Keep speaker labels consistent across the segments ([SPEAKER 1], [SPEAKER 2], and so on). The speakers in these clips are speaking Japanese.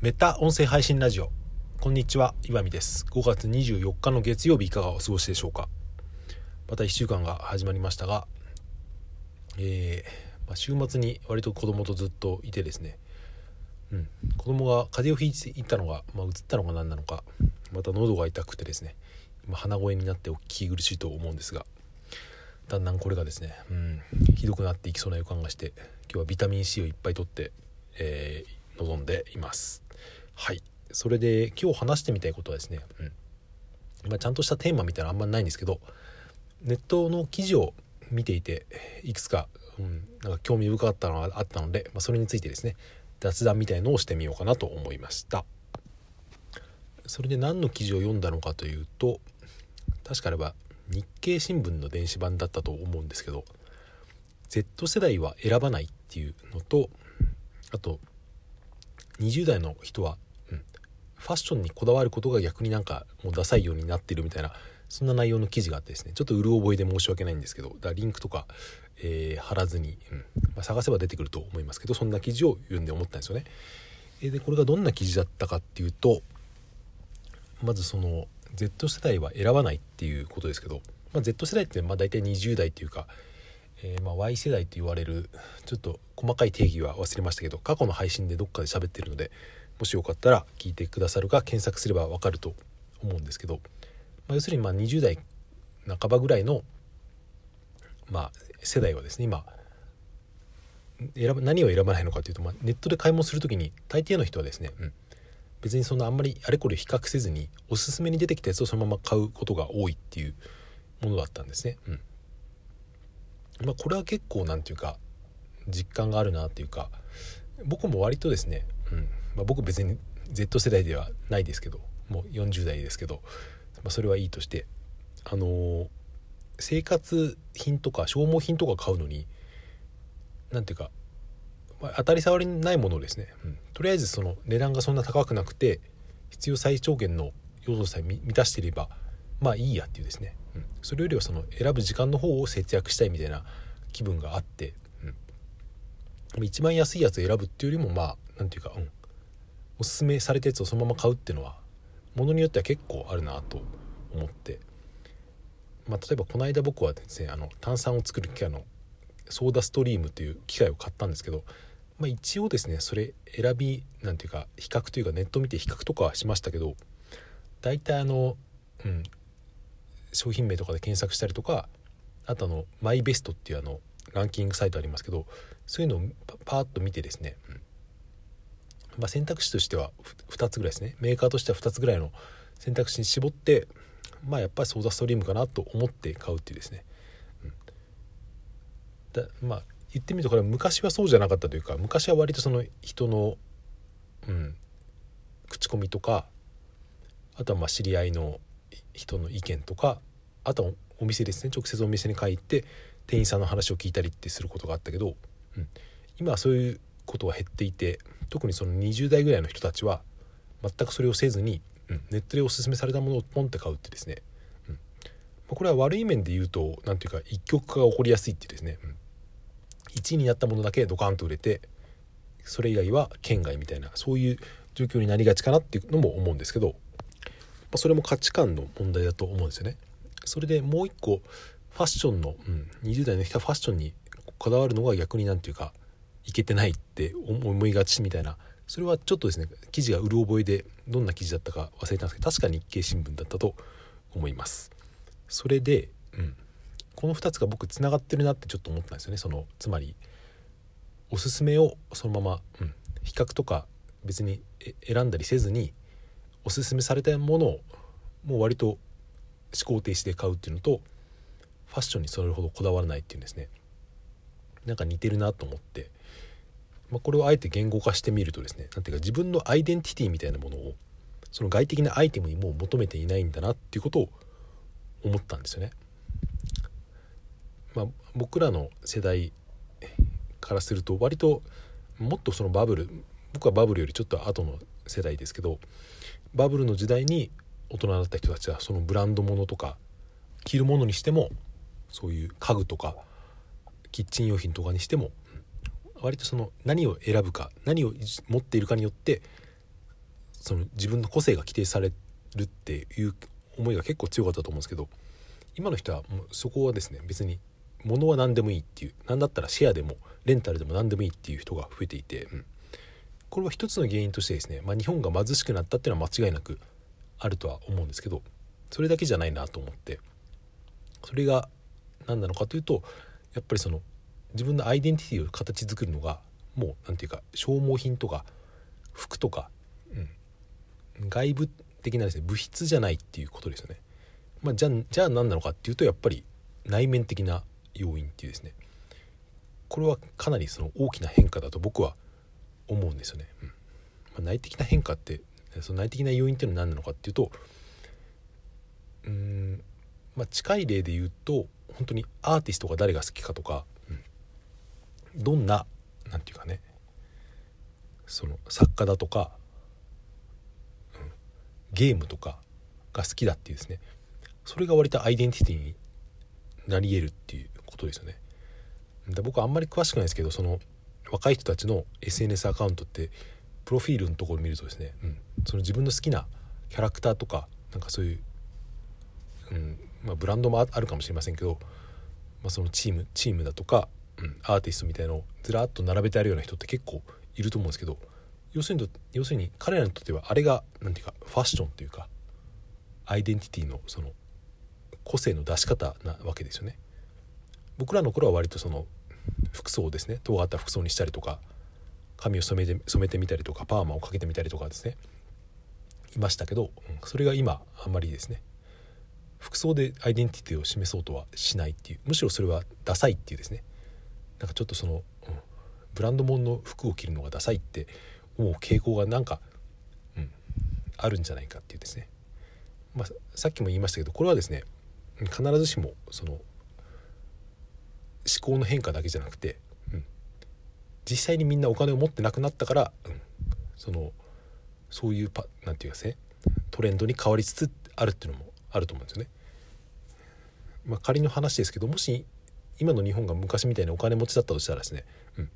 [SPEAKER 1] メタ音声配信ラジオ。こんにちは岩見です。5月24日の月曜日いかがお過ごしでしょうか。また1週間が始まりましたがえー、まあ、週末に割と子供とずっといてですね。うん。子供が風邪をひいていったのが、まあ、ったのが何なのかまた喉が痛くてですね。今鼻声になってお聞き苦しいと思うんですがだんだんこれがですね、うん、ひどくなっていきそうな予感がして今日はビタミン C をいっぱいとって、えー、臨んでいます。はい。それで今日話してみたいことはですね、うん。まあ、ちゃんとしたテーマみたいなのあんまりないんですけどネットの記事を見ていていくつか,、うん、なんか興味深かったのがあったので、まあ、それについてですね雑談みたいのをしてみようかなと思いました。それで何の記事を読んだのかというと確かあれば日経新聞の電子版だったと思うんですけど Z 世代は選ばないっていうのとあと20代の人は、ファッションにこだわることが逆になんかもうダサいようになってるみたいなそんな内容の記事があってですねちょっとうる覚えで申し訳ないんですけどだリンクとか、えー、貼らずに、うんまあ、探せば出てくると思いますけどそんな記事を読んで思ったんですよね。でこれがどんな記事だったかっていうとまずその Z 世代は選ばないっていうことですけど、まあ、Z 世代ってまあ大体20代っていうか、えー、ま Y 世代と言われるちょっと細かい定義は忘れましたけど過去の配信でどっかで喋ってるのでもしよかったら聞いてくださるか検索すれば分かると思うんですけど、まあ、要するにま20代半ばぐらいの、まあ、世代はですね今選ぶ何を選ばないのかというと、まあ、ネットで買い物する時に大抵の人はですね、うん別にそんなあんまりあれこれ比較せずにおすすめに出てきたやつをそのまま買うことが多いっていうものだったんですね。うんまあ、これは結構何て言うか実感があるなっていうか僕も割とですね、うんまあ、僕別に Z 世代ではないですけどもう40代ですけど、まあ、それはいいとしてあのー、生活品とか消耗品とか買うのに何ていうかまあ、当たり障りないものですね、うん、とりあえずその値段がそんな高くなくて必要最小限の要素さえ満たしていればまあいいやっていうですね、うん、それよりはその選ぶ時間の方を節約したいみたいな気分があって、うん、一番安いやつを選ぶっていうよりもまあ何て言うか、うん、おすすめされたやつをそのまま買うっていうのはものによっては結構あるなと思って、まあ、例えばこの間僕はですねあの炭酸を作る機械のソーダストリームという機械を買ったんですけどまあ、一応ですねそれ選びなんていうか比較というかネット見て比較とかはしましたけど大体あの、うん、商品名とかで検索したりとかあとあのマイベストっていうあのランキングサイトありますけどそういうのをパーッと見てですね、うんまあ、選択肢としては2つぐらいですね。メーカーとしては2つぐらいの選択肢に絞ってまあやっぱりソーダストリームかなと思って買うっていうですね、うん、だまあ言ってみるとこれは昔はそうじゃなかったというか昔は割とその人の、うん、口コミとかあとはまあ知り合いの人の意見とかあとはお店ですね。直接お店に帰って店員さんの話を聞いたりってすることがあったけど、うん、今はそういうことは減っていて特にその20代ぐらいの人たちは全くそれをせずに、うん、ネットでおすすめされたものをポンって買うってですね、うん。まあ、これは悪い面で言うと何ていうか一極化が起こりやすいってですね、うん。1位になったものだけドカンと売れてそれ以外は県外みたいなそういう状況になりがちかなっていうのも思うんですけど、まあ、それも価値観の問題だと思うんですよね。それでもう一個ファッションの、うん、20代の人はファッションにこだわるのが逆になんていうかいけてないって思いがちみたいな。それはちょっとですね記事がうる覚えでどんな記事だったか忘れたんですけど確か日経新聞だったと思います。それで、うん。この2つが僕つながってるなってちょっと思ったんですよね。そのつまりおすすめをそのまま、うん、比較とか別に選んだりせずにおすすめされたものをもう割と思考停止で買うっていうのとファッションにそれほどこだわらないっていうんですね。なんか似てるなと思って、まあ、これをあえて言語化してみるとですね何ていうか自分のアイデンティティみたいなものをその外的なアイテムにもう求めていないんだなっていうことを思ったんですよね。まあ、僕らの世代からすると割ともっとそのバブル僕はバブルよりちょっと後の世代ですけどバブルの時代に大人だった人たちはそのブランド物とか着るものにしてもそういう家具とかキッチン用品とかにしても割とその何を選ぶか何を持っているかによってその自分の個性が規定されるっていう思いが結構強かったと思うんですけど今の人はもうそこはですね別に物は何でもいいっていう何だったらシェアでもレンタルでも何でもいいっていう人が増えていて、うん、これは一つの原因としてですね、まあ、日本が貧しくなったっていうのは間違いなくあるとは思うんですけどそれだけじゃないなと思ってそれが何なのかというとやっぱりその自分のアイデンティティを形作るのがもう何て言うか消耗品とか服とか、うん、外部的なですね物質じゃないっていうことですよね。まあ、じゃじゃあ何なのかっていうとやっぱり内面的な要因っていうですねこれはかなりその大きな変化だと僕は思うんですよね。うんまあ、内的な変化ってその内的な要因っていうのは何なのかっていうとうん、まあ、近い例で言うと本当にアーティストが誰が好きかとか、どんな何て言うかねその作家だとか、うん、ゲームとかが好きだっていうですねそれが割とアイデンティティになり得るっていうことですよね。で僕はあんまり詳しくないですけどその若い人たちの SNS アカウントってプロフィールのところを見るとですね、うん、その自分の好きなキャラクターとかなんかそういう、うんまあ、ブランドもあるかもしれませんけど、まあ、そのチームチームだとか、アーティストみたいのをずらっと並べてあるような人って結構いると思うんですけど要するに要するに彼らにとってはあれが何ていうかファッションというかアイデンティティのその個性の出し方なわけですよね。僕らの頃は割とその服装をですね。尖った服装にしたりとか髪を染めて染めてみたりとかパーマをかけてみたりとかですね。いましたけど、それが今あんまりですね。服装でアイデンティティを示そうとはしないっていうむしろそれはダサいっていうですね。なんかちょっとその、うん、ブランド物の服を着るのがダサいって思う傾向がなんか、うん、あるんじゃないかっていうですね、まあ、さっきも言いましたけどこれはですね必ずしもその思考の変化だけじゃなくて、うん、実際にみんなお金を持ってなくなったから、うん、そのそういうパなんていうかねトレンドに変わりつつあるっていうのもあると思うんですよね。まあ、仮の話ですけどもし今の日本が昔みたいにお金持ちだったとしたらですね、うん、思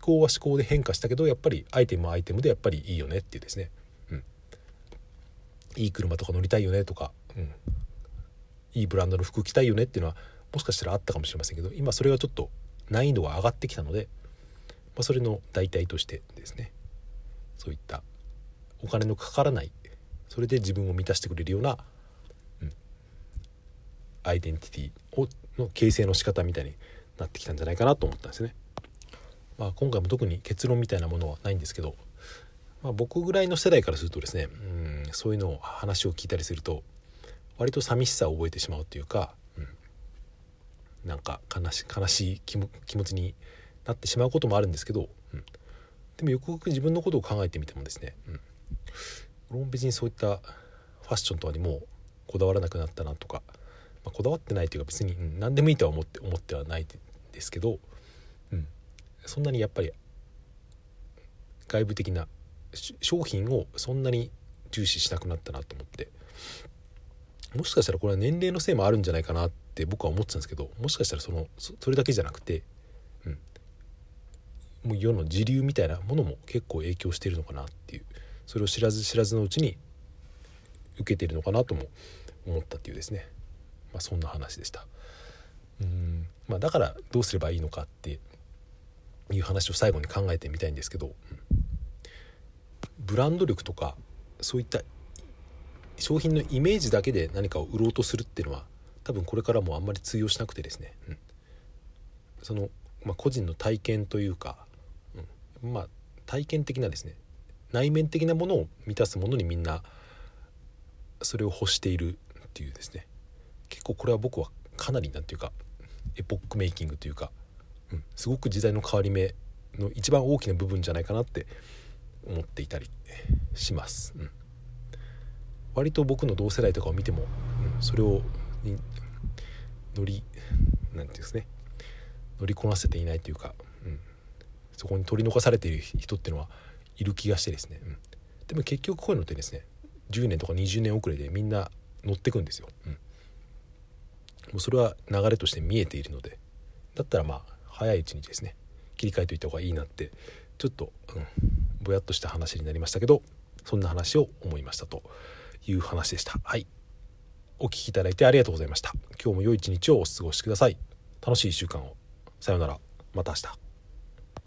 [SPEAKER 1] 考は思考で変化したけどやっぱりアイテムはアイテムでやっぱりいいよねっていうですね、うん、いい車とか乗りたいよねとか、うん、いいブランドの服着たいよねっていうのはもしかしたらあったかもしれませんけど今それはちょっと難易度が上がってきたので、まあ、それの代替としてですねそういったお金のかからないそれで自分を満たしてくれるような、アイデンティティをの形成の仕方みたいになってきたんじゃないかなと思ったんですね。まあ、今回も特に結論みたいなものはないんですけど、まあ、僕ぐらいの世代からするとですねうんそういうのを話を聞いたりすると割と寂しさを覚えてしまうというか、うん、なんか悲し悲しい気持ちになってしまうこともあるんですけど、うん、でもよくよく自分のことを考えてみてもですね、うん、俺も別にそういったファッションとかにもこだわらなくなったなとか、まあ、こだわってないというか別に、何でもいいとは思って思ってはないですけど、うん、そんなにやっぱり外部的な商品をそんなに重視しなくなったなと思って。もしかしたらこれは年齢のせいもあるんじゃないかなって僕は思ってたんですけどもしかしたらそのそれだけじゃなくて、うん、もう世の時流みたいなものも結構影響してるのかなっていうそれを知らず知らずのうちに受けてるのかなとも思ったっていうですね、まあ、そんな話でした。うん。まあ、だからどうすればいいのかっていう話を最後に考えてみたいんですけど、うん、ブランド力とかそういった商品のイメージだけで何かを売ろうとするっていうのは多分これからもあんまり通用しなくてですね、うん、その、まあ、個人の体験というか、うん、まあ体験的なですね。内面的なものを満たすものにみんなそれを欲しているっていうですね。結構これは僕はかなりなんていうかエポックメイキングというか、うん、すごく時代の変わり目の一番大きな部分じゃないかなって思っていたりします。うん。割と僕の同世代とかを見ても、うん、それを乗り何て言うんですね乗りこなせていないというか、うん、そこに取り残されている人っていうのはいる気がしてですね、うん、でも結局こういうのってですね10年とか20年遅れでみんな乗ってくんですよ、うん、もうそれは流れとして見えているのでだったらまあ早いうちにですね切り替えといた方がいいなってちょっと、うん、ぼやっとした話になりましたけどそんな話を思いましたという話でした。はい。お聴きいただいてありがとうございました。今日も良い一日をお過ごしください。楽しい1週間を。さようなら。また明日。